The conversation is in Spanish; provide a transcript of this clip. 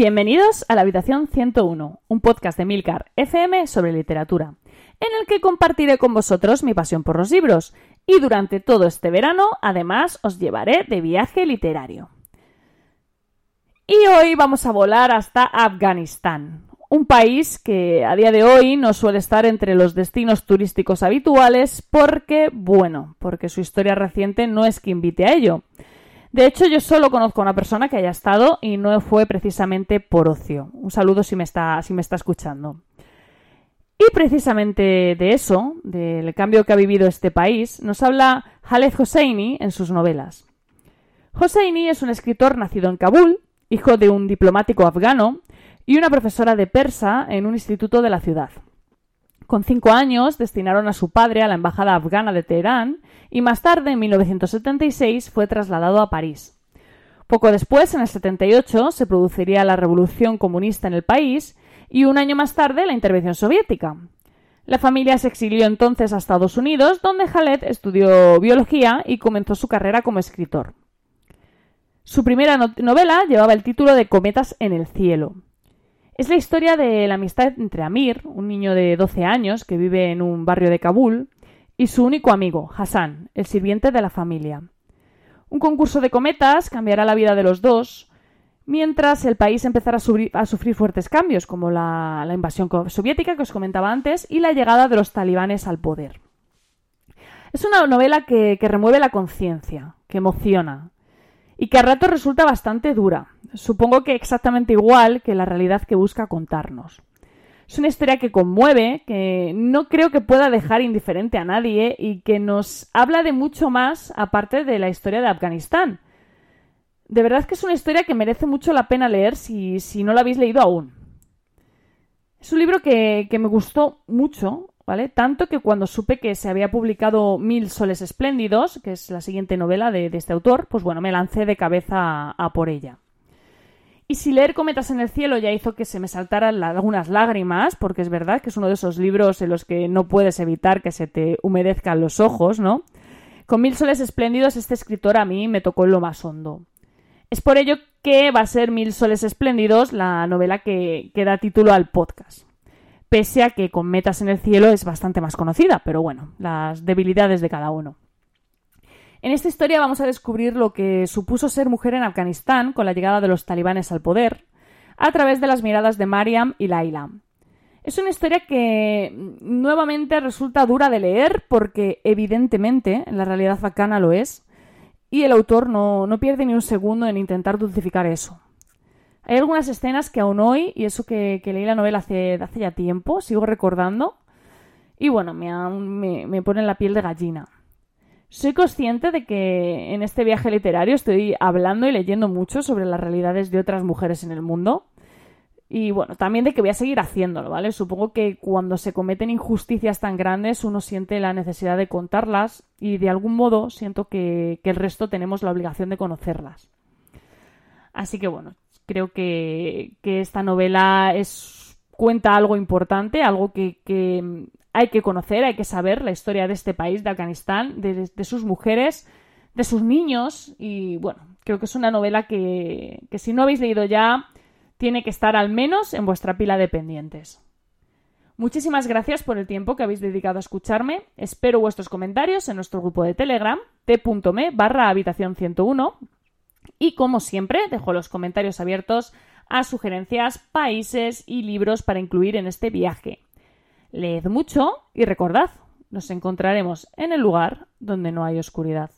Bienvenidos a la Habitación 101, un podcast de Milcar FM sobre literatura, en el que compartiré con vosotros mi pasión por los libros y durante todo este verano además os llevaré de viaje literario. Y hoy vamos a volar hasta Afganistán, un país que a día de hoy no suele estar entre los destinos turísticos habituales porque, bueno, porque su historia reciente no es que invite a ello. De hecho, yo solo conozco a una persona que haya estado y no fue precisamente por ocio. Un saludo si me está, si me está escuchando. Y precisamente de eso, del cambio que ha vivido este país, nos habla Khaled Hosseini en sus novelas. Hosseini es un escritor nacido en Kabul, hijo de un diplomático afgano y una profesora de persa en un instituto de la ciudad. Con cinco años destinaron a su padre a la embajada afgana de Teherán y más tarde, en 1976, fue trasladado a París. Poco después, en el 78, se produciría la revolución comunista en el país y un año más tarde la intervención soviética. La familia se exilió entonces a Estados Unidos, donde Khaled estudió biología y comenzó su carrera como escritor. Su primera novela llevaba el título de Cometas en el cielo. Es la historia de la amistad entre Amir, un niño de 12 años que vive en un barrio de Kabul, y su único amigo, Hassan, el sirviente de la familia. Un concurso de cometas cambiará la vida de los dos, mientras el país empezará a, sufrir fuertes cambios, como la, invasión soviética que os comentaba antes y la llegada de los talibanes al poder. Es una novela que, que remueve la conciencia, que emociona, y que a rato resulta bastante dura, supongo que exactamente igual que la realidad que busca contarnos. Es una historia que conmueve, que no creo que pueda dejar indiferente a nadie y que nos habla de mucho más aparte de la historia de Afganistán. De verdad que es una historia que merece mucho la pena leer si, no la habéis leído aún. Es un libro que, que me gustó mucho tanto que cuando supe que se había publicado Mil soles espléndidos, que es la siguiente novela de, este autor, pues bueno, me lancé de cabeza a, por ella. Y si leer Cometas en el cielo ya hizo que se me saltaran algunas lágrimas, porque es verdad que es uno de esos libros en los que no puedes evitar que se te humedezcan los ojos, ¿no? Con Mil soles espléndidos este escritor a mí me tocó en lo más hondo. Es por ello que va a ser Mil soles espléndidos la novela que da título al podcast pese a que con Metas en el cielo es bastante más conocida, pero bueno, las debilidades de cada uno. En esta historia vamos a descubrir lo que supuso ser mujer en Afganistán con la llegada de los talibanes al poder, a través de las miradas de Mariam y Laila. Es una historia que nuevamente resulta dura de leer porque evidentemente en la realidad afgana lo es, y el autor no, no pierde ni un segundo en intentar dulcificar eso. Hay algunas escenas que aún hoy, y eso que, leí la novela hace, hace, ya tiempo, sigo recordando. Y bueno, me, me, pone la piel de gallina. Soy consciente de que en este viaje literario estoy hablando y leyendo mucho sobre las realidades de otras mujeres en el mundo. Y bueno, también de que voy a seguir haciéndolo, ¿vale? Supongo que cuando se cometen injusticias tan grandes uno siente la necesidad de contarlas y de algún modo siento que, que el resto tenemos la obligación de conocerlas. Así que bueno, Creo que, esta novela es, cuenta algo importante, algo que, hay que conocer, hay que saber la historia de este país, de Afganistán, de, sus mujeres, de sus niños. Y bueno, creo que es una novela que, que si no habéis leído ya, tiene que estar al menos en vuestra pila de pendientes. Muchísimas gracias por el tiempo que habéis dedicado a escucharme. Espero vuestros comentarios en nuestro grupo de Telegram, t.me barra habitación 101 y como siempre, dejo los comentarios abiertos a sugerencias, países y libros para incluir en este viaje. Leed mucho y recordad, nos encontraremos en el lugar donde no hay oscuridad.